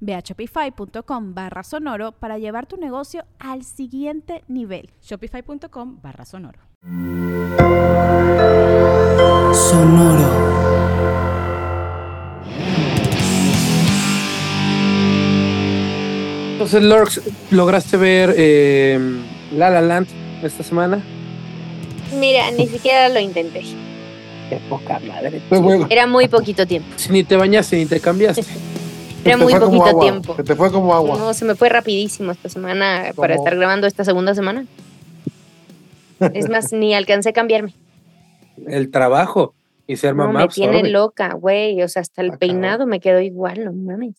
Ve a shopify.com barra sonoro para llevar tu negocio al siguiente nivel. Shopify.com barra sonoro. Sonoro. Entonces, Lorx, ¿lograste ver eh, La La Land esta semana? Mira, ni siquiera lo intenté. Qué poca madre. Era muy poquito tiempo. Si ni te bañaste ni te cambiaste. Era te muy poquito tiempo. Se te fue como agua. No, se me fue rapidísimo esta semana para estar grabando esta segunda semana. Es más, ni alcancé a cambiarme. El trabajo y ser No, mamá. me pues, tiene loca, güey. O sea, hasta el Ah, peinado me quedó igual, no mames.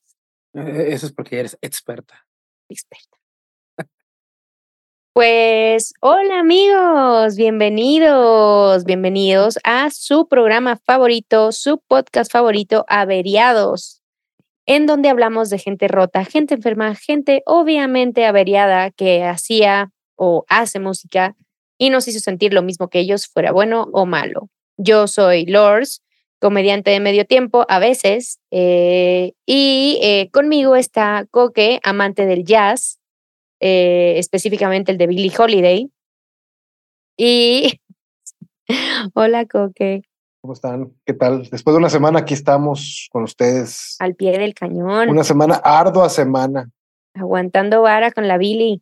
Eh, Eso es porque eres experta. Experta. Pues, hola amigos, bienvenidos, bienvenidos a su programa favorito, su podcast favorito, Averiados, en donde hablamos de gente rota, gente enferma, gente obviamente averiada que hacía o hace música y nos hizo sentir lo mismo que ellos, fuera bueno o malo. Yo soy Lors, comediante de medio tiempo a veces, eh, y eh, conmigo está Coque, amante del jazz, eh, específicamente el de Billie Holiday. Y hola Coque, ¿Cómo están? ¿Qué tal? Después de una semana aquí estamos con ustedes. al pie del cañón, Una semana, ardua semana. aguantando vara con la Billie.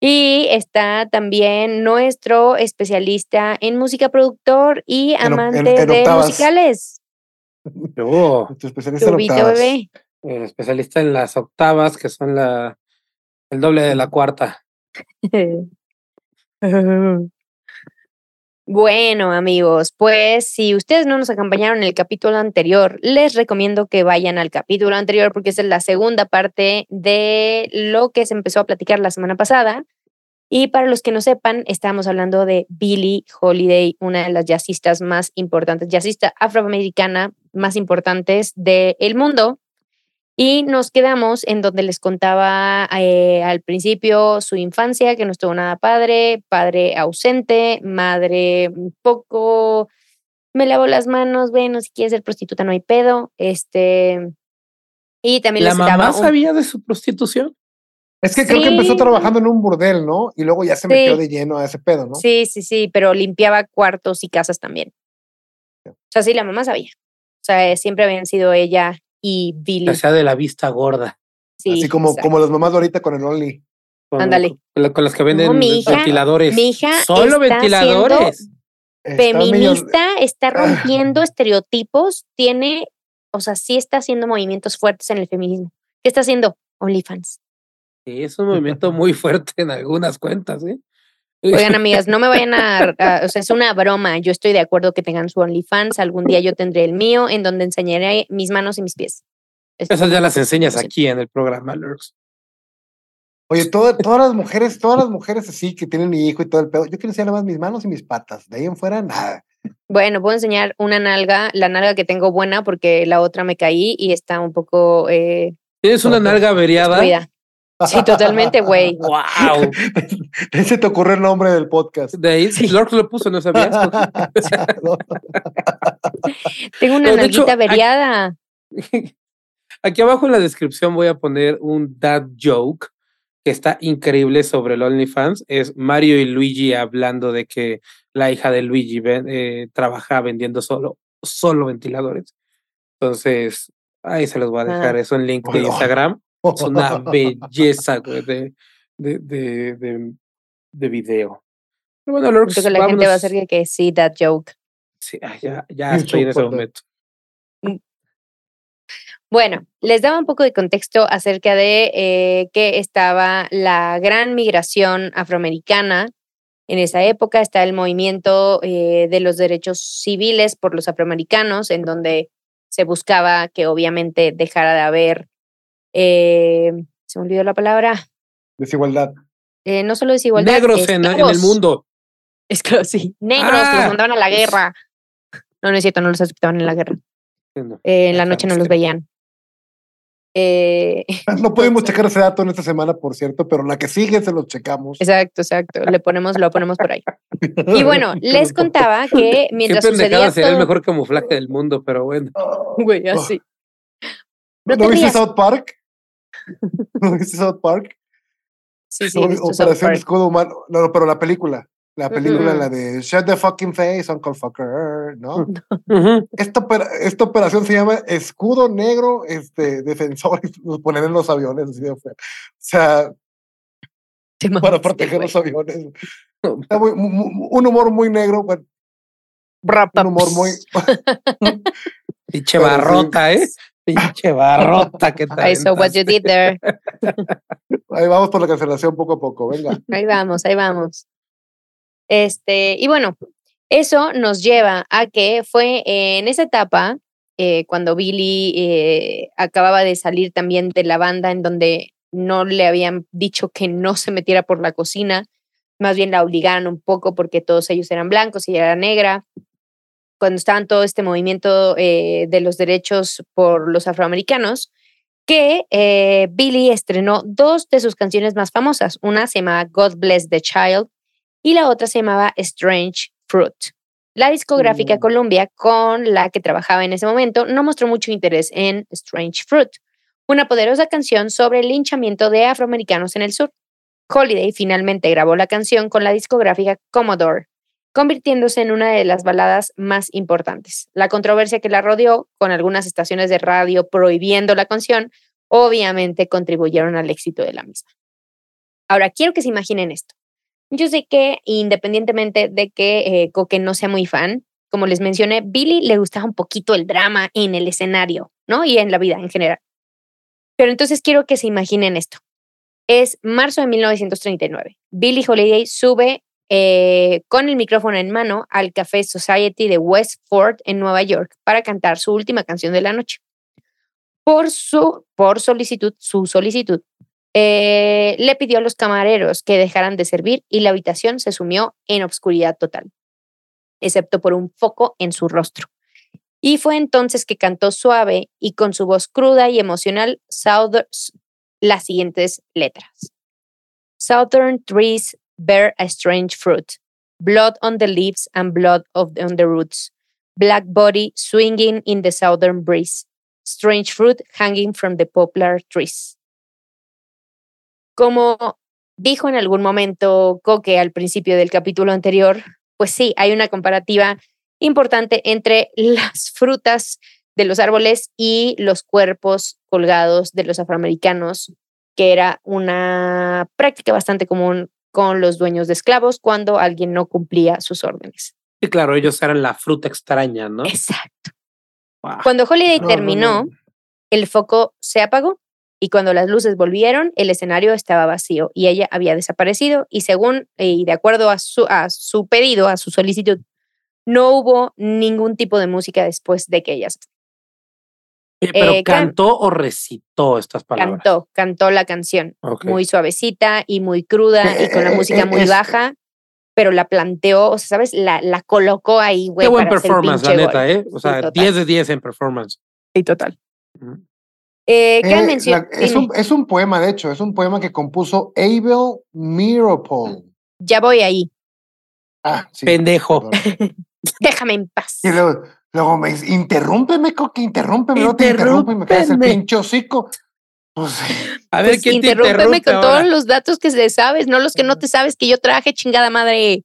Y está también nuestro especialista en música productor y En oc- en- amante en de octavas. musicales, Yo, Tu especialista en octavas. bebé. el especialista en las octavas, que son la el doble de la cuarta. Bueno, amigos, pues si ustedes no nos acompañaron en el capítulo anterior, les recomiendo que vayan al capítulo anterior porque esa es la segunda parte de lo que se empezó a platicar la semana pasada. Y para los que no sepan, estamos hablando de Billie Holiday, una de las jazzistas más importantes, jazzista afroamericana más importantes del mundo. Y nos quedamos en donde les contaba eh, al principio su infancia, que no estuvo nada padre, padre ausente, madre un poco, me lavo las manos, bueno, si quieres ser prostituta no hay pedo. Este, y también ¿La les mamá un- sabía de su prostitución? Es que creo que empezó trabajando en un burdel, ¿no? Y luego ya se Sí. metió de lleno a ese pedo, ¿no? Sí, sí, sí, pero limpiaba cuartos y casas también. O sea, sí, la mamá sabía. O sea, eh, siempre habían sido ella y Billy. Que sea de la vista gorda. Sí, Así como, exacto. como las mamás de ahorita con el Only. Ándale. Con, con las que venden mi hija- ventiladores. mi hija Solo está ventiladores. Feminista, está rompiendo estereotipos, tiene, o sea, sí está haciendo movimientos fuertes en el feminismo. ¿Qué está haciendo? OnlyFans. Sí, es un movimiento muy fuerte en algunas cuentas, ¿eh? Oigan, amigas, no me vayan a, a- O sea, es una broma. Yo estoy de acuerdo que tengan su OnlyFans. Algún día yo tendré el mío, en donde enseñaré mis manos y mis pies. Es- Esas ya las enseñas aquí en el programa, Lurks. Oye, toda- todas las mujeres, todas las mujeres así que tienen hijo y todo el pedo. Yo quiero enseñar nada más mis manos y mis patas. De ahí en fuera, nada. Bueno, puedo enseñar una nalga, la nalga que tengo buena, porque la otra me caí y está un poco eh, Tienes una nalga averiada. Sí, totalmente, güey. ¡Wow! Ese te ocurrió el nombre del podcast. De ahí, Lurks lo puso, ¿no sabías? No. Tengo una No, hecho, nalguita aquí- averiada. Aquí abajo en la descripción voy a poner un dad joke que está increíble sobre el OnlyFans. Es Mario y Luigi hablando de que la hija de Luigi ven- eh, trabaja vendiendo solo, solo ventiladores. Entonces, ahí se los voy a dejar. Ah. Es un link de. Instagram. Es una belleza güey, de, de, de, de, de video. Bueno, Lurks, Creo que la gente va a hacer que, que sí, that joke. Sí, ya, ya estoy en ese momento. Bueno, les daba un poco de contexto acerca de eh, que estaba la gran migración afroamericana. En esa época está el movimiento eh, de los derechos civiles por los afroamericanos, en donde se buscaba que obviamente dejara de haber, eh, se me olvidó la palabra, Desigualdad. eh, no solo desigualdad. Negros en, en el mundo. Esclavos, sí. Negros que Ah, los mandaban a la pues- guerra. No, no es cierto, no los aceptaban en la guerra. No. Eh, en la noche no los veían. Eh, No pudimos checar ese dato en esta semana, por cierto, pero la que sigue se los checamos. Exacto, exacto. Le ponemos, lo ponemos por ahí. Y bueno, les contaba que Qué mientras pendejada sucedía sería el todo, mejor camuflaje del mundo, pero bueno. güey, así. No ¿No, te viste. South Park? ¿No viste South Park? Sí, sí, O- Operación Park. Escudo Humano. No, no, pero la película. La película, Ujú. la de Shut the fucking face, Uncle Fucker, ¿no? Esta, esta operación se llama Escudo Negro este, Defensor nos ponen en los aviones. así de. O sea, para proteger los aviones. Está muy- mu- mu- un humor muy negro, bueno, un humor muy. Pinche barrota, ¿eh? Pinche barrota que te I saw what you did there. Ahí vamos por la cancelación poco a poco, venga. Ahí vamos, ahí vamos. Este, y bueno, eso nos lleva a que fue en esa etapa, eh, cuando Billy eh, acababa de salir también de la banda, en donde no le habían dicho que no se metiera por la cocina, más bien la obligaron un poco porque todos ellos eran blancos y ella era negra. Cuando estaba en todo este movimiento eh, de los derechos por los afroamericanos, que eh, Billy estrenó dos de sus canciones más famosas. Una se llamaba God Bless the Child y la otra se llamaba Strange Fruit. La discográfica Mm. Columbia, con la que trabajaba en ese momento, no mostró mucho interés en Strange Fruit, una poderosa canción sobre el linchamiento de afroamericanos en el sur. Holiday finalmente grabó la canción con la discográfica Commodore, convirtiéndose en una de las baladas más importantes. La controversia que la rodeó, con algunas estaciones de radio prohibiendo la canción, obviamente contribuyeron al éxito de la misma. Ahora, quiero que se imaginen esto. Yo sé que independientemente de que eh, Coque no sea muy fan, como les mencioné, Billy le gustaba un poquito el drama en el escenario, ¿no? Y en la vida en general. Pero entonces quiero que se imaginen esto. Es marzo de 1939. Billie Holiday sube eh, con el micrófono en mano al Café Society de Westford en Nueva York para cantar su última canción de la noche. Por su por solicitud, su solicitud, eh, le pidió a los camareros que dejaran de servir y la habitación se sumió en obscuridad total, excepto por un foco en su rostro. Y fue entonces que cantó suave y con su voz cruda y emocional Southern- las siguientes letras. Southern trees bear a strange fruit, blood on the leaves and blood of on the roots, black body swinging in the southern breeze, strange fruit hanging from the poplar trees. Como dijo en algún momento Coque al principio del capítulo anterior, pues sí, hay una comparativa importante entre las frutas de los árboles y los cuerpos colgados de los afroamericanos, que era una práctica bastante común con los dueños de esclavos cuando alguien no cumplía sus órdenes. Sí, claro, ellos eran la fruta extraña, ¿no? Exacto. Cuando Holiday No, terminó, no. el foco se apagó y cuando las luces volvieron, el escenario estaba vacío y ella había desaparecido y según y de acuerdo a su, a su pedido, a su solicitud, no hubo ningún tipo de música después de que ella se Oye, pero eh, can- cantó o recitó estas palabras. cantó, cantó la canción muy suavecita y muy cruda y con la Eh, eh, música muy baja, pero la planteó, o sea, ¿sabes? La, la colocó ahí, güey. Qué buen para hacer performance, la neta, gol. ¿eh? O sea, total. 10 de 10 en performance. Sí, total. Eh, ¿qué Eh, la- es, un, es un poema, de hecho, es un poema que compuso Abel Meeropol. Ya voy ahí. Ah, sí. Pendejo. Déjame en paz. Y luego, luego me dice, interrúmpeme, Coque, interrúmpeme, no te interrumpo y me caes el pinche hocico. Pues, A ver, Pues ¿quién te interrúmpeme interrumpe con ahora? todos los datos que se sabes, no los que no te sabes que yo traje, chingada madre.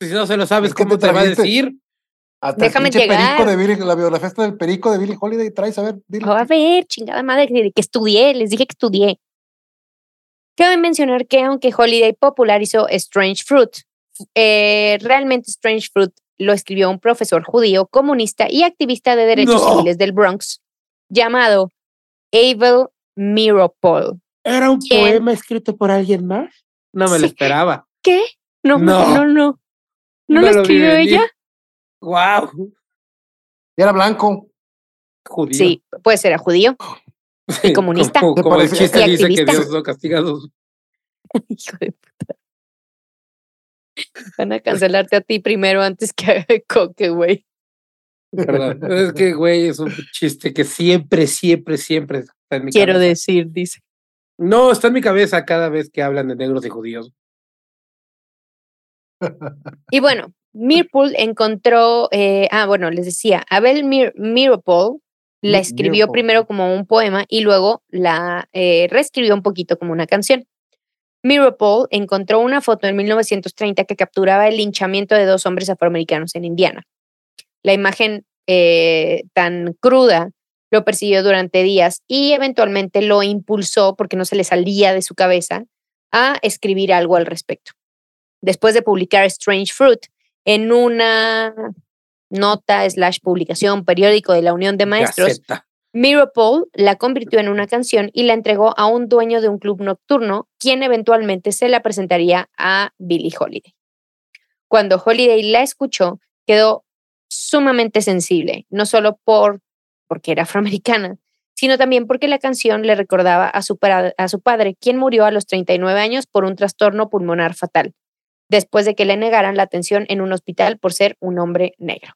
Si no se lo sabes, ¿cómo te te va a decir? hasta el Déjame pinche llegar. perico de Billy, la biografía del perico de Billy Holiday traes, a ver, dile. Oh, a ver, chingada madre, que, que estudié, les dije que estudié. Cabe mencionar que aunque Holiday popularizó Strange Fruit, eh, realmente Strange Fruit lo escribió un profesor judío, comunista y activista de derechos No. civiles del Bronx, llamado Abel Miropol. ¿Era un poema escrito por alguien más? No me lo esperaba. ¿Qué? No, no, No. no, no. ¿No, No lo lo escribió ella? ¡Wow! Y era blanco. Judío. Sí, puede ser judío. y comunista. Como, el chiste y dice que activista. Dios no castiga a los Hijo de puta. Van a cancelarte a ti primero antes que a Coque, güey. Perdón. es que, güey, es un chiste que siempre, siempre, siempre está en mi Quiero cabeza. decir, dice. No, está en mi cabeza cada vez que hablan de negros y judíos. Y bueno, Mirpool encontró, eh, ah, bueno, les decía, Abel Mir Miropol la escribió primero como un poema y luego la eh, reescribió un poquito como una canción. Miropol encontró una foto en 1930 que capturaba el linchamiento de dos hombres afroamericanos en Indiana. La imagen eh, tan cruda lo persiguió durante días y eventualmente lo impulsó, porque no se le salía de su cabeza, a escribir algo al respecto. Después de publicar Strange Fruit en una nota slash publicación periódico de la Unión de Maestros, Gaceta. Miropol la convirtió en una canción y la entregó a un dueño de un club nocturno, quien eventualmente se la presentaría a Billie Holiday. Cuando Holiday la escuchó, quedó sumamente sensible, no solo por porque era afroamericana, sino también porque la canción le recordaba a su, a su padre, quien murió a los 39 años por un trastorno pulmonar fatal, después de que le negaran la atención en un hospital por ser un hombre negro.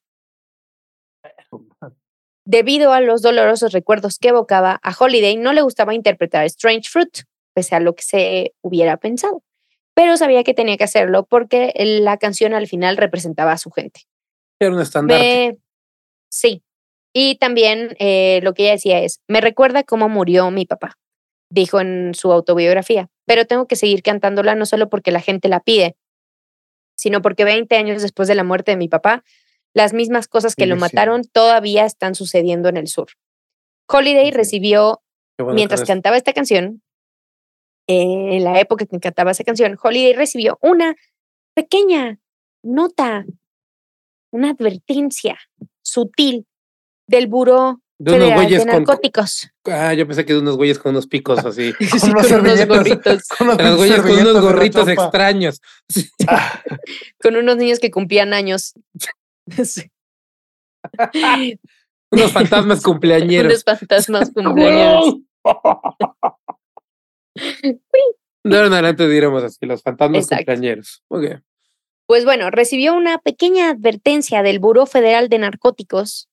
Debido a los dolorosos recuerdos que evocaba, a Holiday no le gustaba interpretar Strange Fruit, pese a lo que se hubiera pensado, pero sabía que tenía que hacerlo porque la canción al final representaba a su gente. Era un estandarte. Me- Sí. Y también eh, lo que ella decía es, me recuerda cómo murió mi papá, dijo en su autobiografía, pero tengo que seguir cantándola no solo porque la gente la pide, sino porque 20 años después de la muerte de mi papá, las mismas cosas que lo mataron todavía están sucediendo en el sur. Holiday recibió bueno mientras que cantaba esta canción, eh, en la época que cantaba esa canción, Holiday recibió una pequeña nota, una advertencia sutil del Buró De unos Federal de güeyes con. Narcóticos. Ah, yo pensé que de unos güeyes con unos picos así. Sí, Con unos gorritos, con De los güeyes con unos gorritos extraños. con unos niños que cumplían años. Sí. Unos fantasmas Unos cumpleañeros. fantasmas cumpleaños. De ahora en adelante diremos así, los fantasmas Exacto. cumpleañeros. Ok. Pues bueno, recibió una pequeña advertencia del Buró Federal de Narcóticos,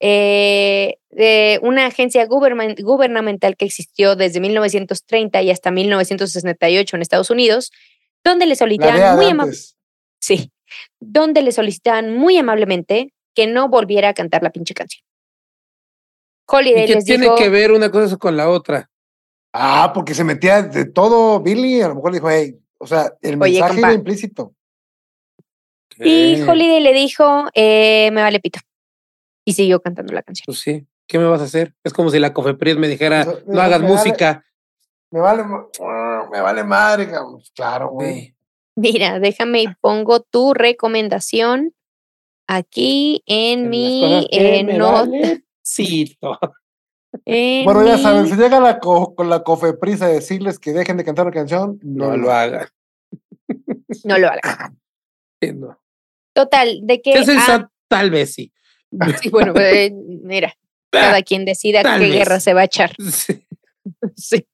eh, de una agencia gubernamental que existió desde 1930 y hasta 1968 en Estados Unidos, donde le solicitaban muy de ama- antes. sí, donde le solicitaban muy amablemente que no volviera a cantar la pinche canción. Holiday ¿Y qué les tiene dijo, que ver una cosa con la otra? Ah, porque se metía de todo, Billy. A lo mejor dijo, hey, o sea, el Oye, mensaje compa. iba implícito. y Holiday le dijo, eh, me vale pito. Y siguió cantando la canción. Pues sí. ¿Qué me vas a hacer? Es como si la Cofepris me dijera, Eso- no hagas me vale- música. Me vale, me vale madre, cabrón. Claro, güey. Güey. Mira, déjame y pongo tu recomendación aquí en mi eh, nota. vale, Bueno, ya mi- saben, si llega la, co- con la cofepris a decirles que dejen de cantar la canción, no, No lo hagan. No lo haga. Sí, no. Total, de que. ¿Qué es el ah? Tal vez sí. sí, bueno, eh, mira, cada quien decida Tal qué vez. guerra se va a echar. Sí. Sí.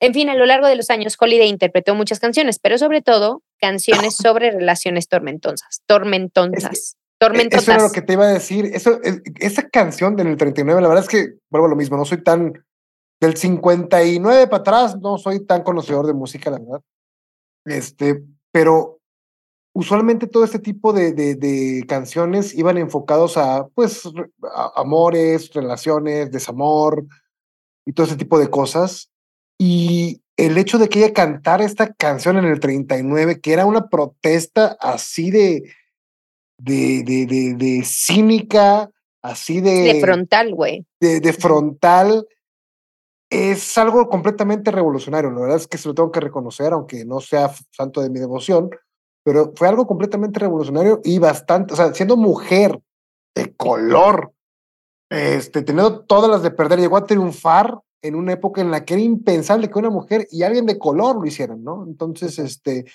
En fin, a lo largo de los años, Holiday interpretó muchas canciones, pero sobre todo canciones sobre relaciones tormentosas. Tormentosas. E- Eso Tormentosas. era lo que te iba a decir. Eso, esa canción del 39, la verdad es que vuelvo a lo mismo, no soy tan. Del 59 para atrás, no soy tan conocedor de música, la verdad. Este, pero usualmente todo este tipo de, de, de canciones iban enfocados a, pues, a- amores, relaciones, desamor y todo ese tipo de cosas. Y el hecho de que ella cantara esta canción en el 39, que era una protesta así de, de, de, de, de cínica, así de, de frontal, güey. de, de frontal, es algo completamente revolucionario. La verdad es que se lo tengo que reconocer, aunque no sea santo de mi devoción, pero fue algo completamente revolucionario y bastante, o sea, siendo mujer de color, este, teniendo todas las de perder, llegó a triunfar en una época en la que era impensable que una mujer y alguien de color lo hicieran, ¿no? Entonces, este,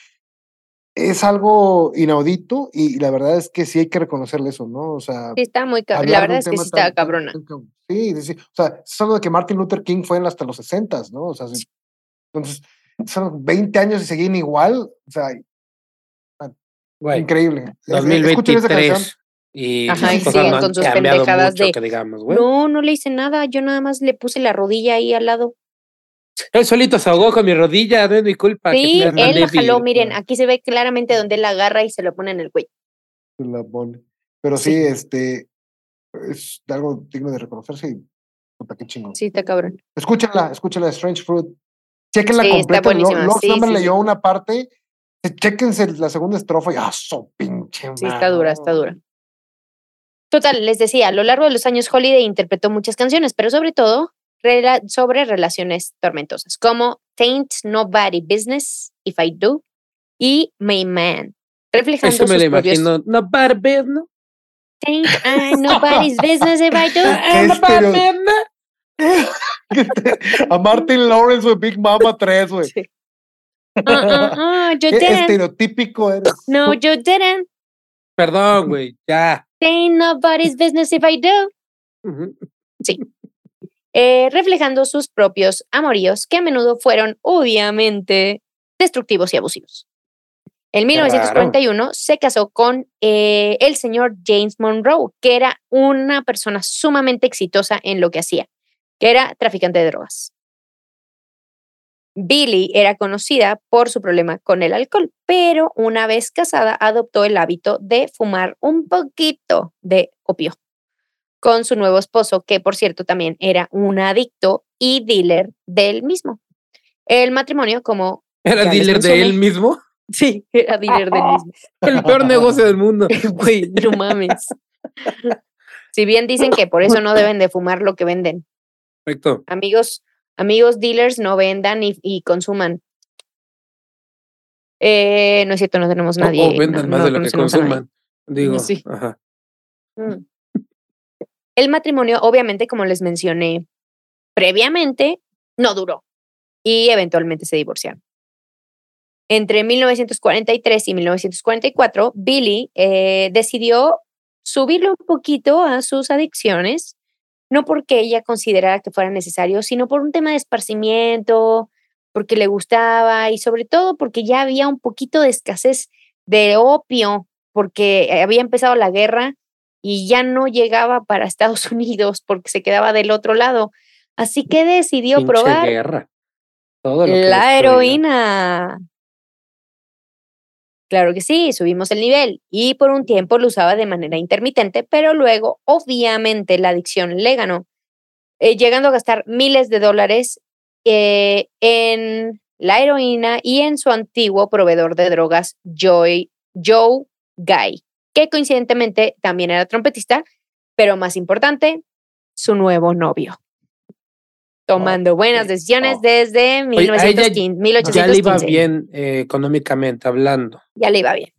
es algo inaudito y la verdad es que sí hay que reconocerle eso, ¿no? O sea, Sí, está muy cabrón. La verdad es que sí tan- está tan- cabrona. tan cab- Sí, sí, sí. O sea, es algo de que Martin Luther King fue en hasta los 60, ¿no? O sea, sí. entonces, son 20 años y seguían igual. O sea, Güey, increíble. Es- escuchen esa canción. 2023. Y Ajá, las cosas no han con sus cambiado pendejadas mucho, de, que digamos, güey. No, no le hice nada. Yo nada más le puse la rodilla ahí al lado. Él solito se ahogó con mi rodilla, no es mi culpa. Sí, él la débil. jaló. Miren, aquí se ve claramente donde él la agarra y se lo pone en el cuello. Se la pone. Pero sí, Sí. este, es algo digno de reconocerse y puta, qué chingón. Sí, está cabrón. Escúchenla, escúchenla, Strange Fruit. Chequenla Sí, está completa. Lo- buenísima. Lox Sí, sí, leyó sí. una parte. Chequense la segunda estrofa y ¡ah, su pinche Sí, está dura, está dura. Total, les decía, a lo largo de los años Holiday interpretó muchas canciones, pero sobre todo rela- sobre relaciones tormentosas, como Taint Nobody Business, If I Do, y My Man, reflejando Eso me sus lo imagino. No, Barbie, ¿no? Taint Nobody's Business, If I Do. A Martin Lawrence, güey, Big Mama 3, güey. Sí. Ah, ah, you Qué didn't. estereotípico eres. No, you didn't. Perdón, güey, ya. Taint Nobody's Business, If I Do. Ujú. eh, reflejando sus propios amoríos, que a menudo fueron obviamente destructivos y abusivos. En 1941 se casó con eh, el señor James Monroe, que era una persona sumamente exitosa en lo que hacía, que era traficante de drogas. Billy era conocida por su problema con el alcohol, pero una vez casada adoptó el hábito de fumar un poquito de opio con su nuevo esposo, que por cierto también era un adicto y dealer del mismo. El matrimonio, como ¿Era dealer de él mismo? sí, era dealer del mismo. El peor negocio del mundo. Güey, no mames. Si bien dicen que por eso no deben de fumar lo que venden. Perfecto. Amigos, amigos dealers, no vendan y, y consuman. Eh, no es cierto, no tenemos nadie. o no- vendan más no de lo que consuman. Digo, Sí. ajá. Mm. El matrimonio, obviamente, como les mencioné previamente, no duró y eventualmente se divorciaron. Entre 1943 y 1944, Billy eh, decidió subirle un poquito a sus adicciones, no porque ella considerara que fuera necesario, sino por un tema de esparcimiento, porque le gustaba y sobre todo porque ya había un poquito de escasez de opio, porque había empezado la guerra y ya no llegaba para Estados Unidos porque se quedaba del otro lado. Así que decidió Pinche probar guerra. Todo lo que la heroína. Claro que sí, subimos el nivel y por un tiempo lo usaba de manera intermitente, pero luego obviamente la adicción le ganó, eh, llegando a gastar miles de dólares eh, en la heroína y en su antiguo proveedor de drogas, Joy, Joe Guy, que coincidentemente también era trompetista, pero más importante, su nuevo novio. Tomando buenas decisiones Oh. desde ella 1915, 1815. Ya le iba bien eh, económicamente hablando. Ya le iba bien.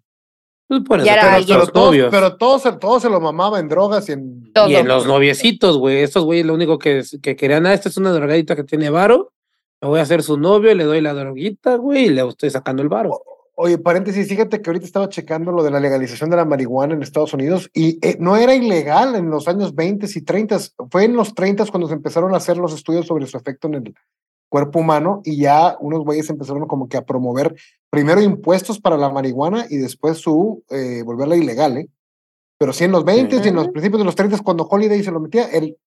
Pues por Ya eso era pero alguien. Pero los todos, novios. pero todos, se- todos se lo mamaba en drogas y en. Todo. Y en los noviecitos, güey. Estos güeyes lo único que, que querían, ah, esta es una drogadita que tiene varo. Me voy a hacer su novio, le doy la droguita, güey, y le estoy sacando el varo. Oye, paréntesis, fíjate que ahorita estaba checando lo de la legalización de la marihuana en Estados Unidos y eh, no era ilegal en los años 20 y 30. Fue en los 30 cuando se empezaron a hacer los estudios sobre su efecto en el cuerpo humano y ya unos güeyes empezaron como que a promover primero impuestos para la marihuana y después su eh, volverla ilegal, ¿eh? Pero sí en los 20 y en los Ah. principios de los 30 cuando Holiday se lo metía, él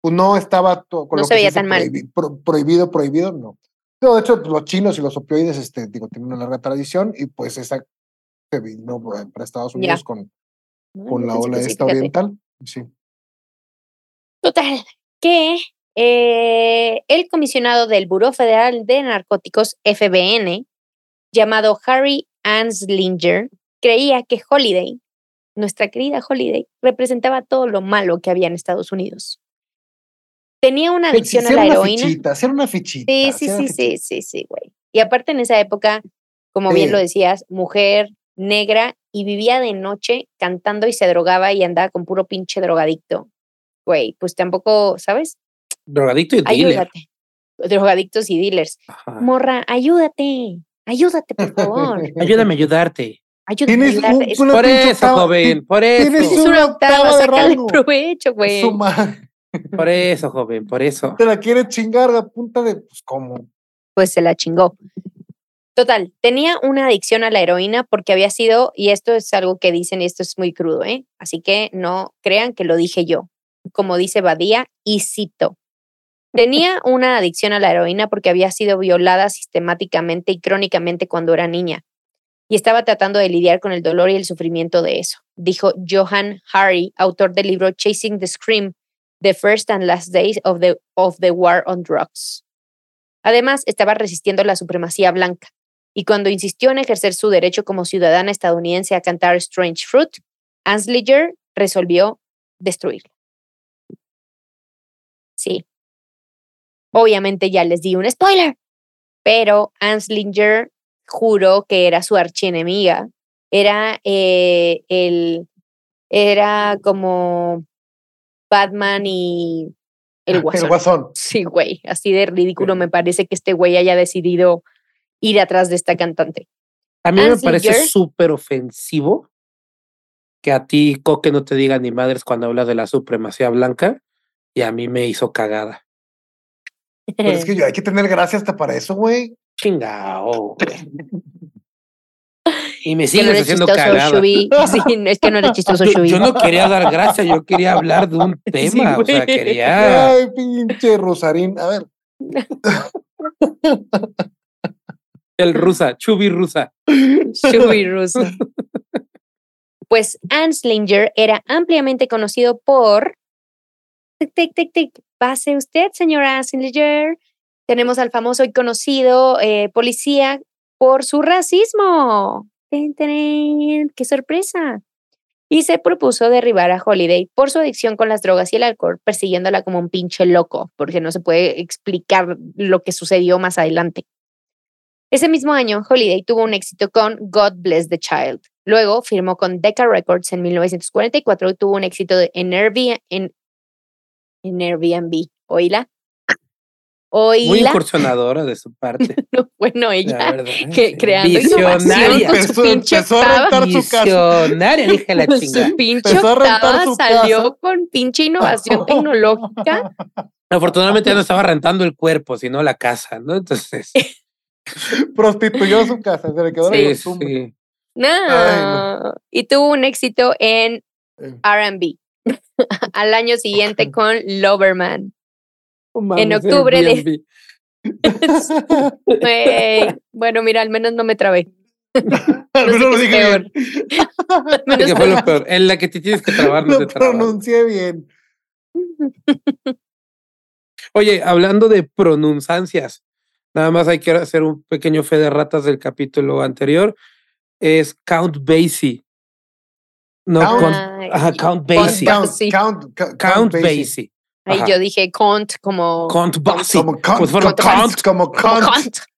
pues, no estaba con No lo se veía tan mal. prohibi- pro- prohibido, prohibido, no. No, de hecho, los chinos y los opioides, este, digo, tienen una larga tradición y pues esa se vino eh, para Estados. Unidos con, con la ola sí, esta oriental. Sí. Total, que eh, el comisionado del Buró Federal de Narcóticos, FBN, llamado Harry Anslinger, creía que Holiday, nuestra querida Holiday, representaba todo lo malo que había en Estados Unidos. Tenía una adicción a la una heroína. fichita, hacer una fichita. Sí, sí, sí, sí, sí, sí, güey. Y aparte en esa época, como bien lo decías, mujer, negra y vivía de noche cantando y se drogaba y andaba con puro pinche drogadicto. Güey, pues tampoco, ¿sabes? Drogadicto y dealer. Ayúdate. Drogadictos y dealers. Ajá. Morra, ayúdate. Ayúdate, por favor. Ayúdame a ayudarte. Ayúdate. Tienes ayúdate. un- Es, una Por eso, joven, por Tienes eso. es una octava, de provecho, güey. Por eso, joven, por eso. Te la quieres chingar a punta de, pues, ¿cómo? pues se la chingó. Total, tenía una adicción a la heroína porque había sido, y esto es algo que dicen, y esto es muy crudo, ¿eh? Así que no crean que lo dije yo. Como dice Badía, y cito. Tenía una adicción a la heroína porque había sido violada sistemáticamente y crónicamente cuando era niña. Y estaba tratando de lidiar con el dolor y el sufrimiento de eso, dijo Johan Hari, autor del libro Chasing the Scream, The First and Last Days of the, of the War on Drugs. Además, estaba resistiendo la supremacía blanca, y cuando insistió en ejercer su derecho como ciudadana estadounidense a cantar Strange Fruit, Anslinger resolvió destruirla. Sí. Obviamente ya les di un spoiler, pero Anslinger juró que era su archienemiga. Era eh, el. Era como Batman y el guasón. El guasón. Sí, güey, así de ridículo me parece que este güey haya decidido ir atrás de esta cantante. A mí me parece súper ofensivo que a ti Coque no te diga ni madres cuando habla de la supremacía blanca y a mí me hizo cagada. Pero es que yo, hay que tener gracia hasta para eso, güey. Chingao. Y me no eres haciendo chistoso, cagada. Shubi. Sí, es que no eres chistoso, Yo, Shubi. yo no quería dar gracias, yo quería hablar de un tema, o sea, quería... Ay, pinche Rosarín. A ver. El rusa, chubi rusa. Shubi ruso. Pues Anslinger era ampliamente conocido por. Tic, tic, tic, tic. Pase usted, señora Anslinger. Tenemos al famoso y conocido eh, policía por su racismo. ¡Qué sorpresa! Y se propuso derribar a Holiday por su adicción con las drogas y el alcohol, persiguiéndola como un pinche loco, porque no se puede explicar lo que sucedió más adelante. Ese mismo año, Holiday tuvo un éxito con God Bless the Child. Luego firmó con Decca Records en 1944 y tuvo un éxito de- en, Airbnb. En, en Airbnb. ¿Oíla? Muy incursionadora de su parte. bueno, la ella verdad. que creando innovación Visionaria. con su Empezó- pinche empezó a octava. rentar su casa. Visionaria, dije la chingada. su pinche Empezó a rentar octava su salió casa. con pinche innovación tecnológica. Afortunadamente ya no estaba rentando el cuerpo, sino la casa, ¿no? Entonces, Prostituyó su casa. Se le quedó la sí, costumbre. sí. No. Y tuvo un éxito en Eh. RB. Al año siguiente con Loverman. No mames, En octubre de- Airbnb. Bueno, mira, al menos no me trabé. Al No sé menos qué lo dije peor. bien. Al menos Que fue lo peor. En la que te tienes que trabar, no Lo te trabas. pronuncié bien. Oye, hablando de pronunciancias, nada más hay que hacer un pequeño fe de ratas del capítulo anterior. Es Count Basie. No, Count- con- Ay, ajá, Count Count Basie. Ba- Count, count, count, Count Basie. Basie. Ahí Ajá. yo dije Count como. Count Basie. Como fuera un como.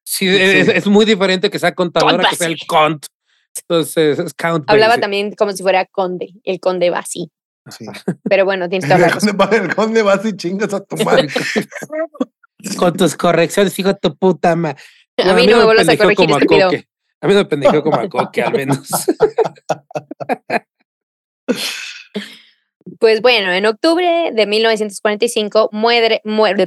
Sí, es, es muy diferente que sea contadora que sea el. Count. Entonces, es Count Hablaba también como si fuera Conde, el Conde Basi. Sí. Pero bueno, tienes toda la El conde y chingas a tu madre. Con tus correcciones, hijo de tu puta ma. A mí no me vuelvas a corregir, estúpido. Coque. A mí no me pendejeó como a Coque, al menos. Pues bueno, en octubre de 1945 muere, muere,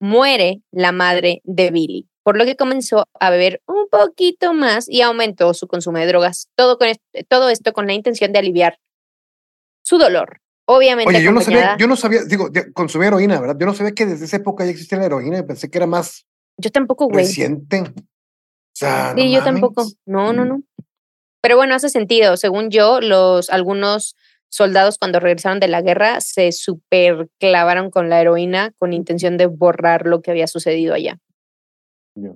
muere la madre de Billy, por lo que comenzó a beber un poquito más y aumentó su consumo de drogas. Todo, con todo esto con la intención de aliviar su dolor. Obviamente, Oye, yo no sabía, yo no sabía, digo, consumía heroína, ¿verdad? Yo no sabía que desde esa época ya existía la heroína y pensé que era más yo tampoco, güey. reciente. O sea, no Sí, yo tampoco. mames. No, no, no. Pero bueno, hace sentido. Según yo, los algunos soldados cuando regresaron de la guerra se super clavaron con la heroína con intención de borrar lo que había sucedido allá.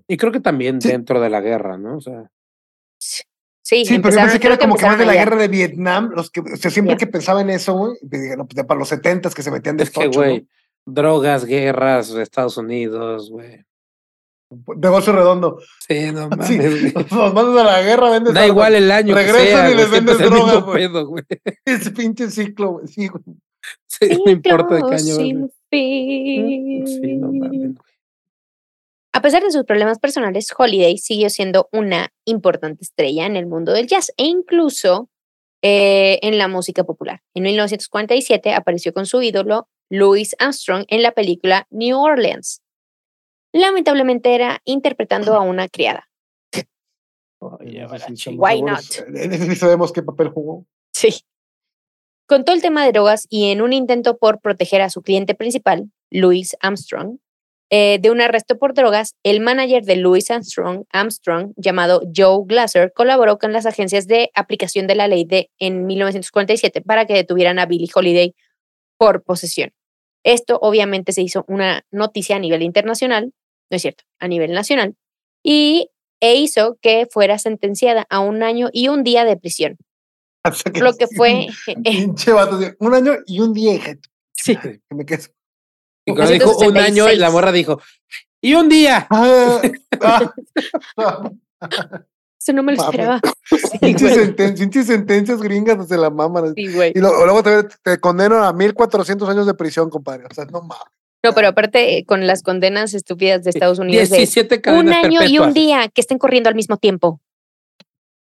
Y creo que también Sí. dentro de la guerra, ¿no? O sea, Sí, Sí, pero yo pensé que era como que más de la guerra de Vietnam, los que, o sea, siempre Ya. que pensaba en eso, güey, pues pues para los setentas que se metían de es que, güey, drogas, guerras, Estados Unidos, güey. Negocio redondo. Sí, no Sí, mames. Los mandas a la guerra, vendes Da igual el año que Regresan sea, y les vendes droga, güey. pedo, güey. Ese pinche ciclo, güey. Sí, güey. Sí, no importa de qué Ciclo año. güey. sin fin. Sí, no mames. A pesar de sus problemas personales, Holiday siguió siendo una importante estrella en el mundo del jazz e incluso eh, en la música popular. En 1947 apareció con su ídolo Louis Armstrong en la película New Orleans. Lamentablemente era interpretando a una criada. Oye, sí Why ese sí sabemos qué papel jugó. Sí. Con todo el tema de drogas y en un intento por proteger a su cliente principal, Louis Armstrong, eh, de un arresto por drogas, el manager de Louis Armstrong, Armstrong, llamado Joe Glasser, colaboró con las agencias de aplicación de la ley de en 1947 para que detuvieran a Billie Holiday por posesión. Esto obviamente se hizo una noticia a nivel internacional, no es cierto, a nivel nacional, y e hizo que fuera sentenciada a un año y un día de prisión lo que fue Pinche vato. de, Un año y un día, hija. Sí. Que me quedo. Y cuando dijo un año, y la 1966. morra dijo, y un día. Ah, ah, ah. eso no me lo esperaba Pinches senten- sentencias gringas desde la maman. Sí, güey. Y lo- luego te, te condenan a 1400 años de prisión, compadre. O sea, no mames. no pero aparte eh, con las condenas estúpidas de Estados Unidos de 17 un cadenas año y un día que estén corriendo al mismo tiempo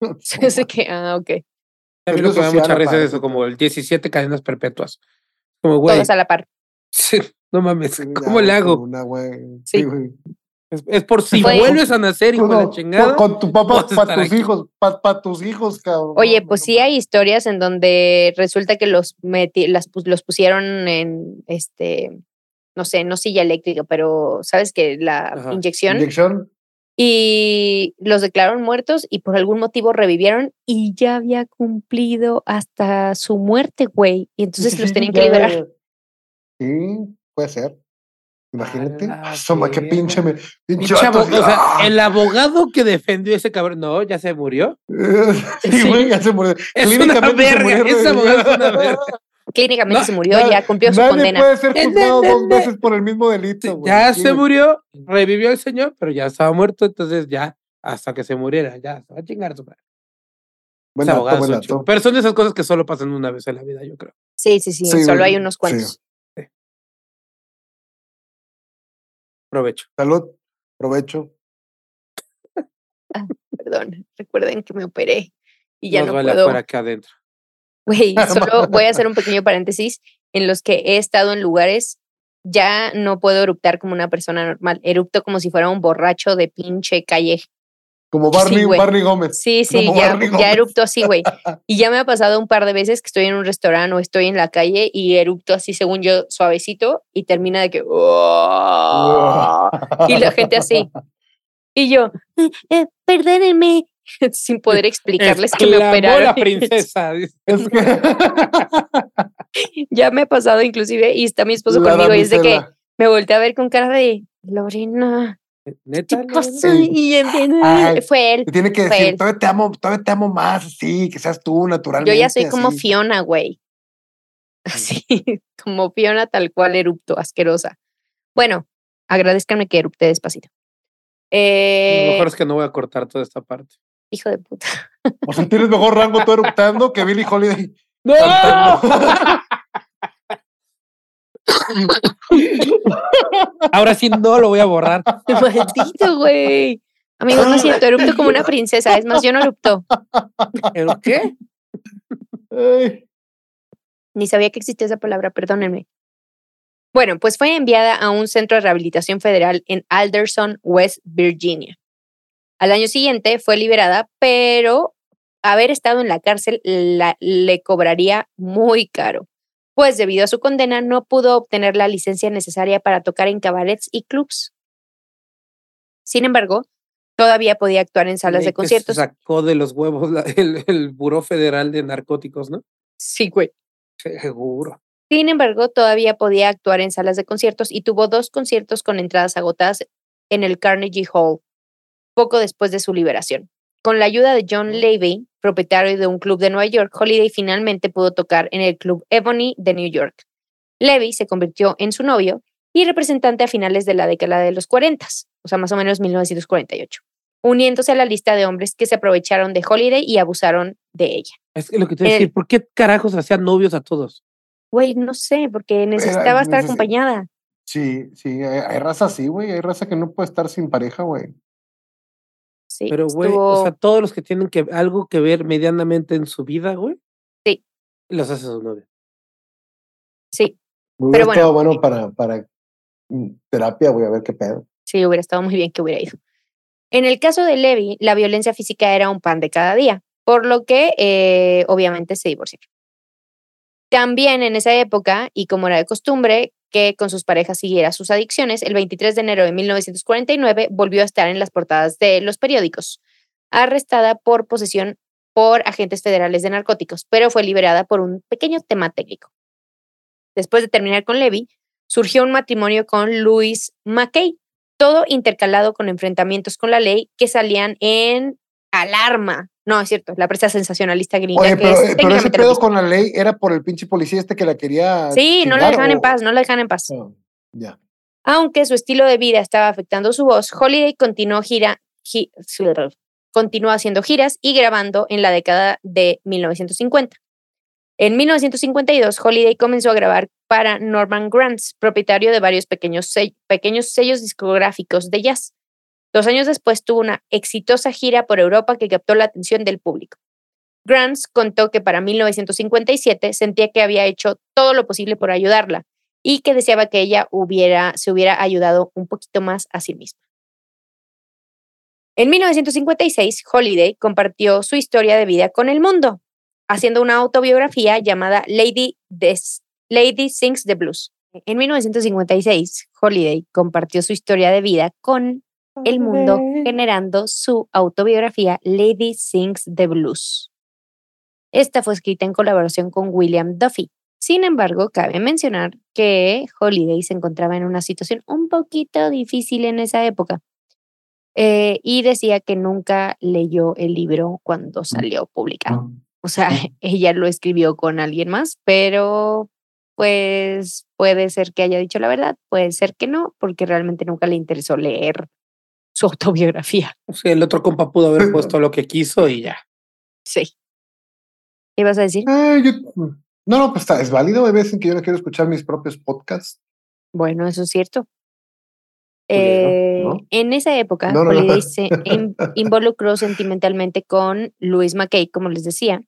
Así que ah ok A mí lo que me da mucha risa es eso, como el 17 cadenas perpetuas. Como, güey, todos a la par sí, no mames, ¿cómo ya, le hago? Una, güey. Sí. Sí, güey. Es, es por si vuelves a nacer, hijo de No, la chingada. Con, tu papá, para tus aquí. hijos, para tus hijos, cabrón. oye pues sí hay historias en donde resulta que los meti- las pus- los pusieron en este no sé no silla eléctrica pero sabes que la Ajá. inyección Inyección. y los declararon muertos y por algún motivo revivieron y ya había cumplido hasta su muerte, güey. Y entonces los tenían que liberar. Sí, puede ser. Imagínate. Ah, Soma, qué sí. pinche me. Pinche o sea, ¡ah! el abogado que defendió a ese cabrón, no, ya se murió. Sí, Sí. güey, ya se murió. Es una verga, murió, ese güey. abogado es una verga. Clínicamente No, se murió, Nadie- ya cumplió su Nadie condena. puede ser juzgado dos veces por el mismo delito, güey. Ya Sí, se murió, revivió el señor, pero ya estaba muerto, entonces ya, hasta que se muriera, ya, se va a chingar su madre. Buen Ese dato, abogado buen es un dato. chingo. Pero son de esas cosas que solo pasan una vez en la vida, yo creo. Sí, sí, sí, Sí, solo hay unos sí. Provecho. Salud, provecho. Perdón, recuerden que me operé y ya no vale puedo. afuera que adentro. Güey, solo voy a hacer un pequeño paréntesis en los que he estado en lugares. Ya no puedo eruptar como una persona normal. Erupto como si fuera un borracho de pinche calle. Como Barney. Barney Gómez. Sí, sí, Como ya, ya erupto así, güey. Y ya me ha pasado un par de veces que estoy en un restaurante o estoy en la calle y erupto así, según yo, suavecito y termina de que. Y la gente así. Y yo, "Eh, eh, perdónenme, sin poder explicarles que me operaron. la princesa. ya me ha pasado inclusive y está mi esposo La conmigo y es de que me volteé a ver con cara de Lorena, Neta. ¿qué no. Sí. Y Ay, fue él. Te tiene que decir, él. todavía te amo, todavía te amo más, así, que seas tú naturalmente. Yo ya soy como. Fiona, güey. Así, como Fiona tal cual erupto, asquerosa. Bueno, agradezcanme que erupte despacito. Lo Eh, mejor es que no voy a cortar toda esta parte. hijo de puta. O sea, tienes mejor rango tú eruptando que Billy Holiday. ¡No! Ahora sí no lo voy a borrar. Maldito, güey. Amigo, no es cierto, erupto como una princesa. Es más, yo no erupto. ¿Pero qué? Ay, Ni sabía que existía esa palabra, perdónenme. Bueno, pues fue enviada a un centro de rehabilitación federal en Alderson, West Virginia. Al año siguiente fue liberada, pero haber estado en la cárcel la- le cobraría muy caro, pues debido a su condena no pudo obtener la licencia necesaria para tocar en cabarets y clubs. Sin embargo, todavía podía actuar en salas de conciertos. Sacó de los huevos la- el, el Buró Federal de Narcóticos, ¿no? Sí, güey. Seguro. Sin embargo, todavía podía actuar en salas de conciertos y tuvo dos conciertos con entradas agotadas en el Carnegie Hall, poco después de su liberación. Con la ayuda de John Levy, propietario de un club de Nueva York, Holiday finalmente pudo tocar en el club Ebony de New York. Levy se convirtió en su novio y representante a finales de la década de los 40. o sea, más o menos 1948, uniéndose a la lista de hombres que se aprovecharon de Holiday y abusaron de ella. Es que lo que te voy a decir, ¿por qué carajos hacían novios a todos? Güey, no sé, porque necesitaba estar neces- acompañada. Sí, sí, hay, hay raza así, güey. Hay raza que no puede estar sin pareja, güey. Sí, Pero, güey, estuvo- o sea, todos los que tienen que algo que ver medianamente en su vida, güey. Sí. Los hace su novio. sí, Me Pero hubiera estado bueno para, para mm, terapia, güey, a ver qué pedo. sí, hubiera estado muy bien que hubiera ido. En el caso de Levi, la violencia física era un pan de cada día, por lo que eh, obviamente se divorciaron. También en esa época, y como era de costumbre, que con sus parejas siguiera sus adicciones, el 23 de enero de 1949 volvió a estar en las portadas de los periódicos, arrestada por posesión por agentes federales de narcóticos, pero fue liberada por un pequeño tema técnico. Después de terminar con Levy, surgió un matrimonio con Louis McKay, todo intercalado con enfrentamientos con la ley que salían en alarma. No, es cierto, la prensa sensacionalista gringa Oye, que pero, es eh, pero ese pedo con la ley era por el pinche policía este que la quería. Sí, no la dejan en paz, no la dejan en paz. Ah, ya. Aunque su estilo de vida estaba afectando su voz, Holiday continuó gira, gi- continuó haciendo giras y grabando en la década de 1950. En 1952, Holiday comenzó a grabar para Norman Granz, propietario de varios pequeños, pequeños sellos discográficos de jazz. Dos años después tuvo una exitosa gira por Europa que captó la atención del público. Granz contó que para 1957 sentía que había hecho todo lo posible por ayudarla y que deseaba que ella hubiera, se hubiera ayudado un poquito más a sí misma. En 1956, Holiday compartió su historia de vida con el mundo, haciendo una autobiografía llamada Lady, Lady Sings the Blues. En 1956, Holiday compartió su historia de vida con el mundo, generando su autobiografía Lady Sings the Blues. Esta fue escrita en colaboración con William Duffy. Sin embargo, cabe mencionar que Holiday se encontraba en una situación un poquito difícil en esa época eh, y decía que nunca leyó el libro cuando salió publicado. O sea, ella lo escribió con alguien más, pero pues puede ser que haya dicho la verdad, puede ser que no, porque realmente nunca le interesó leer su autobiografía. O sea, el otro compa pudo haber puesto lo que quiso y ya. Sí. ¿Qué ibas a decir? Eh, yo- no, no, pues está, es válido. Hay veces en que yo no quiero escuchar mis propios podcasts. Bueno, eso es cierto. Eh, ¿no? En esa época, No, no, no. Holiday se in- involucró sentimentalmente con Louis McKay, como les decía,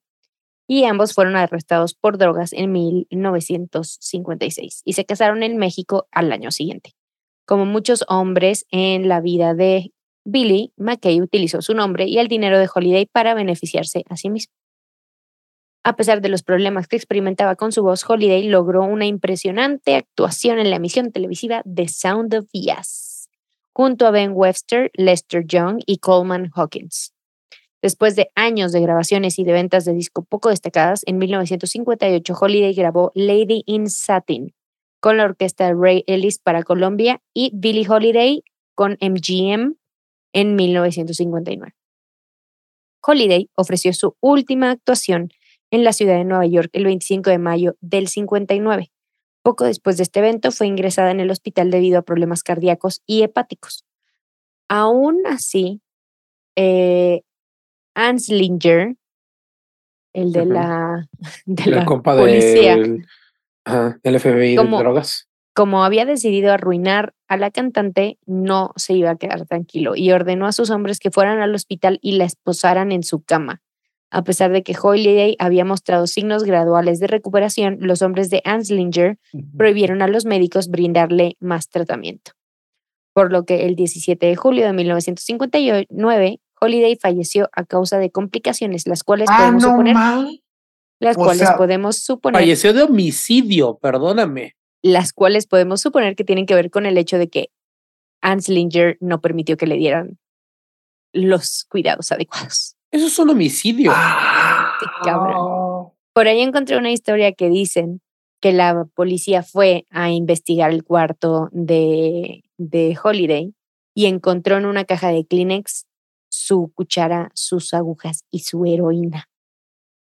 y ambos fueron arrestados por drogas en 1956 y se casaron en México al año siguiente. Como muchos hombres en la vida de Billy, McKay utilizó su nombre y el dinero de Holiday para beneficiarse a sí mismo. A pesar de los problemas que experimentaba con su voz, Holiday logró una impresionante actuación en la emisión televisiva The Sound of Yes, junto a Ben Webster, Lester Young y Coleman Hawkins. Después de años de grabaciones y de ventas de disco poco destacadas, en 1958 Holiday grabó Lady in Satin con la orquesta de Ray Ellis para Colombia y Billie Holiday con MGM en 1959. Holiday ofreció su última actuación en la ciudad de Nueva York el 25 de mayo del 59. Poco después de este evento fue ingresada en el hospital debido a problemas cardíacos y hepáticos. Aún así, eh, Anslinger, el de la, de la compa policía, del ajá, el FBI Como- de drogas. como había decidido arruinar a la cantante, no se iba a quedar tranquilo y ordenó a sus hombres que fueran al hospital y la esposaran en su cama. A pesar de que Holiday había mostrado signos graduales de recuperación, los hombres de Anslinger prohibieron a los médicos brindarle más tratamiento. Por lo que el 17 de julio de 1959, Holiday falleció a causa de complicaciones, las cuales Ah, podemos no suponer, mal. Las o cuales sea, podemos suponer Falleció de homicidio, perdóname. las cuales podemos suponer que tienen que ver con el hecho de que Anslinger no permitió que le dieran los cuidados adecuados. Eso es un homicidio. Ah, cabrón. Por ahí encontré una historia que dicen que la policía fue a investigar el cuarto de, de Holiday y encontró en una caja de Kleenex su cuchara, sus agujas y su heroína.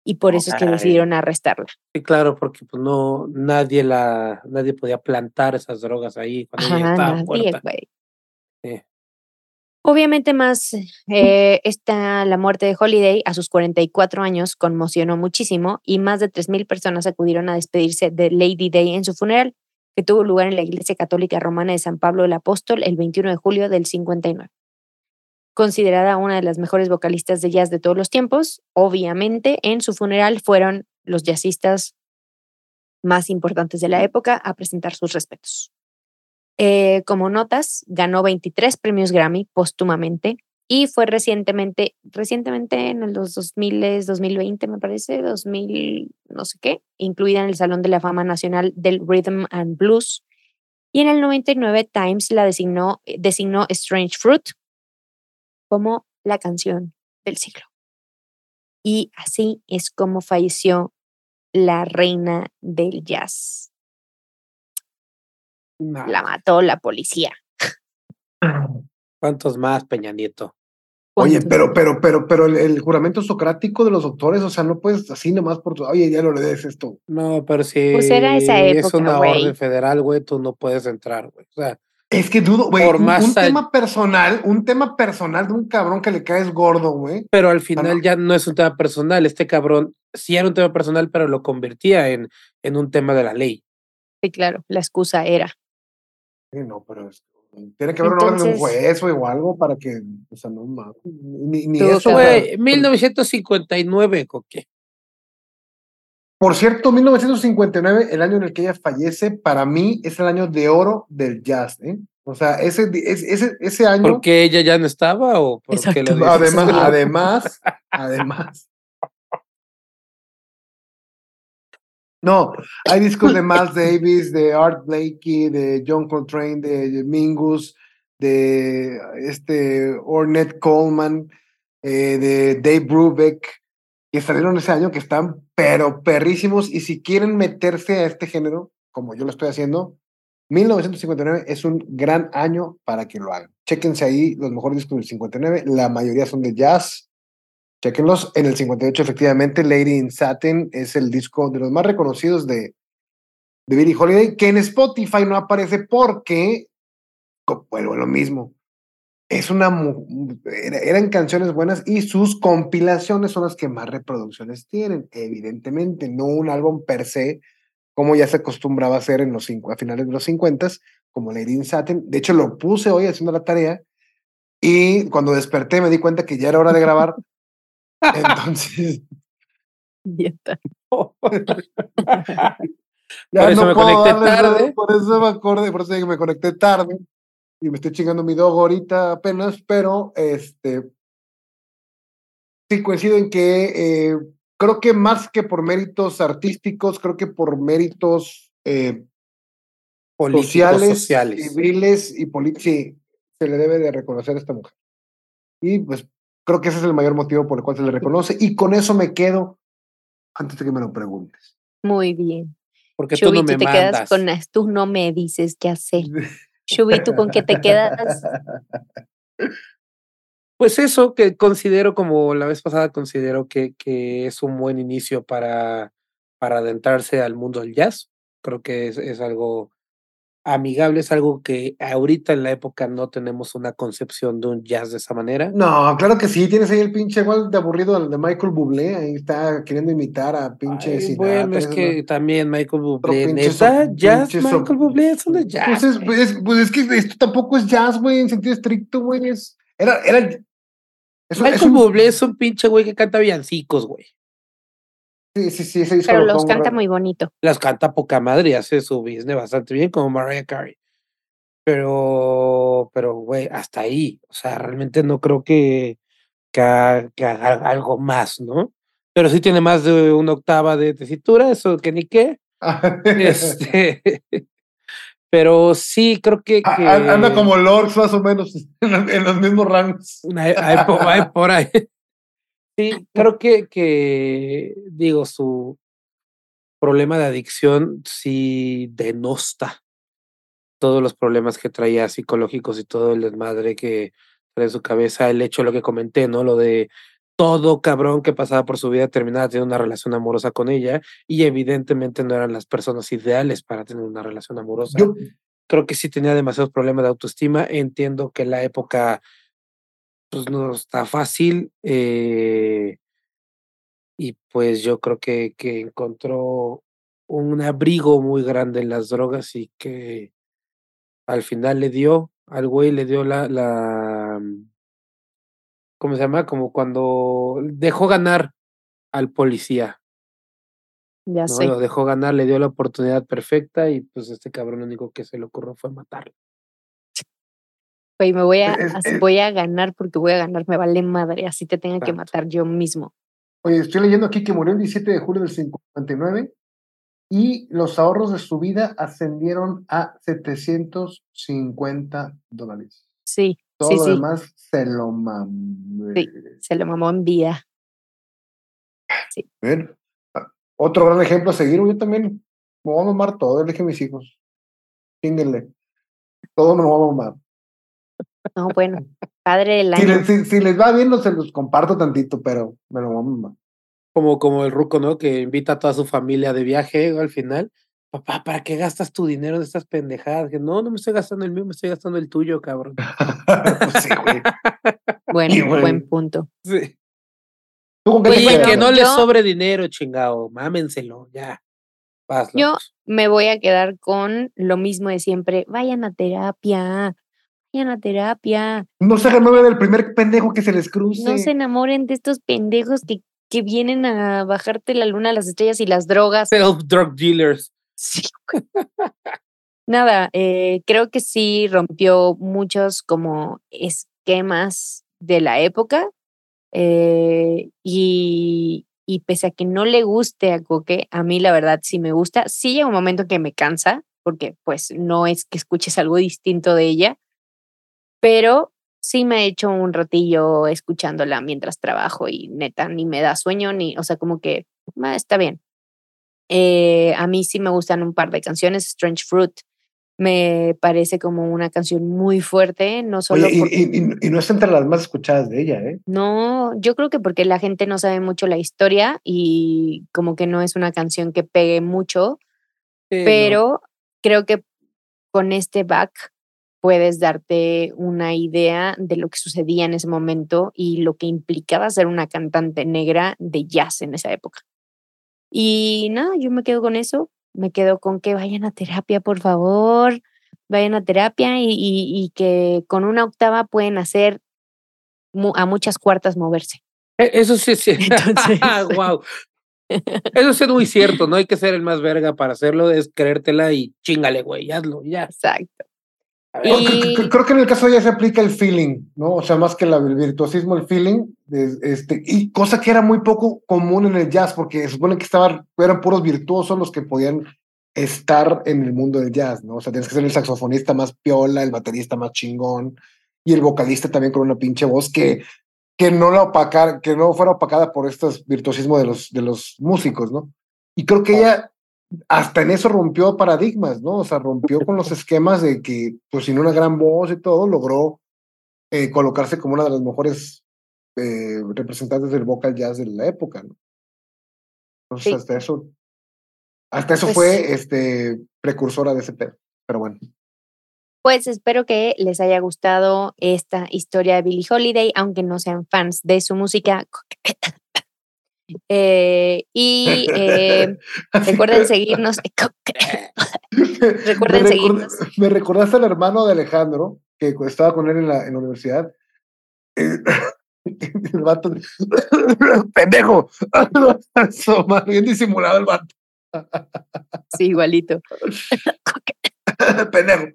Y por eso es que decidieron arrestarla. Sí, claro, porque pues no, nadie la, nadie podía plantar esas drogas ahí cuando ella Ajá, estaba nadie. Sí. Obviamente más eh, esta, la muerte de Holiday a sus 44 años conmocionó muchísimo y más de 3.000 personas acudieron a despedirse de Lady Day en su funeral, que tuvo lugar en la Iglesia Católica Romana de San Pablo el Apóstol el 21 de julio del 59. Considerada una de las mejores vocalistas de jazz de todos los tiempos, obviamente en su funeral fueron los jazzistas más importantes de la época a presentar sus respetos. Eh, como notas, ganó 23 premios Grammy póstumamente y fue recientemente, recientemente en el 2000, 2020 me parece, 2000, no sé qué, incluida en el Salón de la Fama Nacional del Rhythm and Blues. Y en el 99 Times la designó, designó Strange Fruit como la canción del siglo. Y así es como falleció la reina del jazz. La mató la policía. ¿Cuántos más, Peña Nieto? Oye, pero, pero, pero, pero el, juramento socrático de los doctores, o sea, no puedes así nomás por tu, oye, ya lo le des esto. No, pero si Pues era esa época, es una orden federal, güey, tú no puedes entrar, güey. O sea, Es que dudo, güey, Por un, más un tema personal, un tema personal de un cabrón que le caes gordo, güey. pero al final ya no es un tema personal. Este cabrón sí era un tema personal, pero lo convertía en, en un tema de la ley. Sí, claro, la excusa era. Sí, no, pero es- tiene que haber una orden de un Entonces- juez güey, o algo para que, o sea, no mames, ni, ni eso. Güey. 1959, Coque. Por cierto, 1959, el año en el que ella fallece, para mí es el año de oro del jazz, ¿eh? O sea, ese, ese, ese, año. ¿Por qué ella ya no estaba o por qué Exacto. lo dices? Además, además, además. No, hay discos de Miles Davis, de Art Blakey, de John Coltrane, de Mingus, de este Ornette Coleman, eh, de Dave Brubeck, que salieron ese año que están pero perrísimos. Y si quieren meterse a este género, como yo lo estoy haciendo, 1959 es un gran año para que lo hagan. Chéquense ahí los mejores discos del 59, la mayoría son de jazz. Chéquenlos. En el 58, efectivamente, Lady in Satin es el disco de los más reconocidos de, de Billie Holiday, que en Spotify no aparece porque, vuelvo a lo mismo, es una, eran canciones buenas y sus compilaciones son las que más reproducciones tienen, evidentemente, no un álbum per se, como ya se acostumbraba a hacer en los cinco, a finales de los 50, como Lady in Satin. De hecho, lo puse hoy haciendo la tarea y cuando desperté me di cuenta que ya era hora de grabar. Entonces, ya Por eso me conecté darle eso, tarde. Por eso me acordé, por eso me conecté tarde y me estoy chingando mi dogo ahorita apenas, pero este sí coincido en que eh, creo que más que por méritos artísticos, creo que por méritos eh, sociales, sociales. civiles y políticos, sí, se le debe de reconocer a esta mujer. Y pues creo que ese es el mayor motivo por el cual se le reconoce y con eso me quedo antes de que me lo preguntes. Muy bien. Porque tú Chuy, no tú me te quedas mandas. con las- tú no me dices qué hacer. Chuy, ¿tú con qué te quedas? Pues eso que considero, como la vez pasada, considero que, que es un buen inicio para, para adentrarse al mundo del jazz. Creo que es, es algo amigable, es algo que ahorita en la época no tenemos una concepción de un jazz de esa manera. No, claro que sí, tienes ahí el pinche igual de aburrido de Michael Bublé, ahí está queriendo imitar a pinche Ay, Sinatra, bueno, es eso, que también Michael Bublé, pinche neta, so- jazz, pinche so- Michael Bublé, eso no es jazz. Pues es, pues es- pues es que esto tampoco es jazz, güey, en sentido estricto, güey. Es, era, era. Es, un- es Michael un- Bublé es un pinche güey que canta villancicos, güey. Sí, sí, sí, ese disco Pero lo los canta muy bonito. Las canta poca madre y hace su business bastante bien, como Mariah Carey. Pero, pero, güey, hasta ahí. O sea, realmente no creo que, que, ha- que haga algo más, ¿no? Pero sí tiene más de una octava de tesitura, eso que ni qué. Este, pero sí, creo que, A- que a- Anda como Lords más o menos en, los- en los mismos rangos. hay, hay por ahí. Sí, creo que, que, digo, su problema de adicción sí denosta todos los problemas que traía psicológicos y todo el desmadre que trae en su cabeza. El hecho, lo que comenté, ¿no? Lo de todo cabrón que pasaba por su vida terminaba teniendo una relación amorosa con ella y evidentemente no eran las personas ideales para tener una relación amorosa Yo, creo que sí tenía demasiados problemas de autoestima. Entiendo que la época pues no está fácil. eh, y pues yo creo que, que encontró un abrigo muy grande en las drogas y que al final le dio, al güey le dio la, la, mm, ¿cómo se llama? Como cuando dejó ganar al policía, Ya ¿no? sé. Lo dejó ganar, le dio la oportunidad perfecta y pues este cabrón lo único que se le ocurrió fue matarlo. Güey, me voy a, Es- así es- voy a ganar porque voy a ganar, me vale madre, así te tenga que matar yo mismo. Oye, estoy leyendo aquí que murió el 17 de julio del 59 y los ahorros de su vida ascendieron a 750 dólares. Sí, Todo sí, lo sí, demás se lo mamé. Sí. se lo mamó en vida. Bien. Ah, Otro gran ejemplo a seguir, yo también me voy a mamar todo, le dije a mis hijos. Chínguenle. Todo me lo voy a mamar. No, bueno, padre del Si año. les, si- si les va bien, no se los comparto tantito, pero me lo mamar. Como, como el ruco, ¿no? Que invita a toda su familia de viaje al final. Papá, ¿para qué gastas tu dinero en estas pendejadas? Que no, no me estoy gastando el mío, me estoy gastando el tuyo, cabrón. Pues sí, güey. Bueno, buen punto. Sí. ¿Tú con qué te Oye, quedas? que no le yo- sobre dinero, chingado. Mámenselo, ya. Vas, Yo me voy a quedar con lo mismo de siempre. Vayan a terapia, vayan a terapia. No se hagan novia del primer pendejo que se les cruce. No se enamoren de estos pendejos que, que vienen a bajarte la luna, las estrellas y las drogas. Self-drug dealers. Sí. Nada, eh, creo que sí rompió muchos como esquemas de la época eh, y, y pese a que no le guste a Coque, a mí la verdad sí me gusta. Sí llega un momento que me cansa porque pues no es que escuches algo distinto de ella, pero sí me he hecho un ratillo escuchándola mientras trabajo y neta ni me da sueño ni, o sea, como que "Ah, está bien. Eh, a mí sí me gustan un par de canciones. Strange Fruit me parece como una canción muy fuerte, no solo Oye, y, porque... y- y- y no es entre las más escuchadas de ella, ¿eh? No, yo creo que porque la gente no sabe mucho la historia y como que no es una canción que pegue mucho, Sí, no. pero creo que con este back puedes darte una idea de lo que sucedía en ese momento y lo que implicaba ser una cantante negra de jazz en esa época. Y nada, yo me quedo con eso, me quedo con que vayan a terapia, por favor, vayan a terapia y, y- y que con una octava pueden hacer a muchas cuartas moverse. Eh, Eso sí, sí. Entonces- wow. Eso sí es muy cierto, no hay que ser el más verga para hacerlo, es creértela y chingale, güey, hazlo, ya. Exacto. Y- Creo, que en el caso de ella se aplica el feeling, ¿no? O sea, más que la- el virtuosismo, el feeling, es- este, y cosa que era muy poco común en el jazz, porque se supone que estaban, eran puros virtuosos los que podían estar en el mundo del jazz, ¿no? O sea, tienes que ser el saxofonista más piola, el baterista más chingón, y el vocalista también con una pinche voz que, que no la opacara, que no fuera opacada por estos virtuosismo de los, de los músicos, ¿no? Y creo que ella hasta en eso rompió paradigmas, ¿no? O sea, rompió con los esquemas de que, pues sin una gran voz y todo, logró eh, colocarse como una de las mejores eh, representantes del vocal jazz de la época, ¿no? Entonces, Sí. hasta eso, hasta eso Pues- fue este, precursora de ese pedo. Pero bueno, Pues espero que les haya gustado esta historia de Billie Holiday, aunque no sean fans de su música. Eh, y eh, recuerden seguirnos. Recuerden me, seguirnos. me recordaste al hermano de Alejandro, que estaba con él en la, en la universidad. El vato, pendejo, bien disimulado el vato, Sí, igualito. pendejo.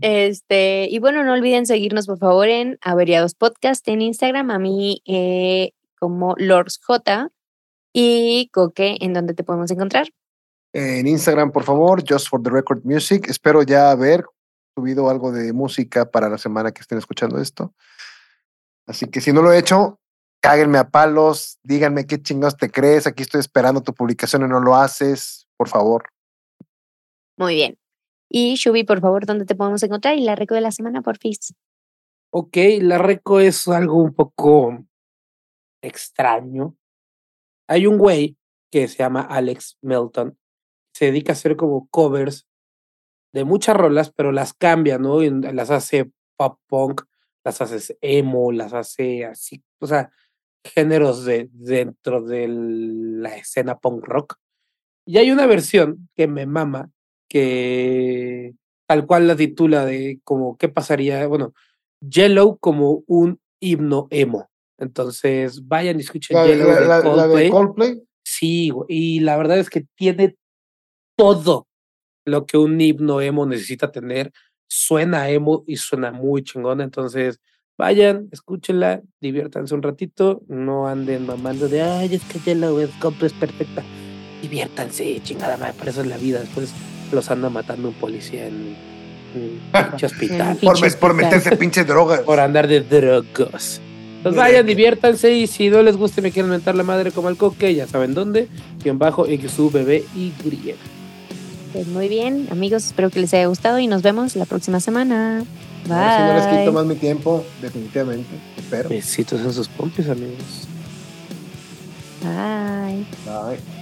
Este, y bueno, no olviden seguirnos, por favor, en Averiados Podcast en Instagram, a mí eh, como Lords J y Coque, en donde te podemos encontrar. En Instagram, por favor, Just for the Record Music. Espero ya haber subido algo de música para la semana que estén escuchando esto. Así que si no lo he hecho, cáguenme a palos, díganme qué chingados te crees. Aquí estoy esperando tu publicación y no lo haces, por favor. Muy bien. Y Shubi, por favor, ¿dónde te podemos encontrar? Y la reco de la semana, por fin. Ok, la reco es algo un poco extraño. Hay un güey que se llama Alex Melton, se dedica a hacer como covers de muchas rolas, pero las cambia, ¿no? Las hace pop punk, las hace emo, las hace así, o sea, géneros de, dentro de la escena punk rock. Y hay una versión que me mama, que tal cual la titula de como qué pasaría, bueno, Yellow como un himno emo. Entonces, vayan y escuchen La, Yellow la- de la- la Coldplay. de Coldplay. Sí, güey, y la verdad es que tiene todo lo que un himno emo necesita tener. Suena emo y suena muy chingón. Entonces, vayan, escúchenla, diviértanse un ratito. No anden mamando de, ay, es que Yellow es Coldplay es perfecta. Diviértanse, chingada madre, por eso es la vida. Después los anda matando un policía en un pinche hospital. Por, por meterse pinches drogas. por andar de drogos. Entonces vayan, diviértanse y si no les gusta y me quieren mentar la madre como al coque, ya saben dónde. Guión bajo XUBB y griega. Pues muy bien, amigos, espero que les haya gustado y nos vemos la próxima semana. Bye. Ahora sí no les quito más mi tiempo, definitivamente. Espero. Besitos en sus pompis, amigos. Bye. Bye.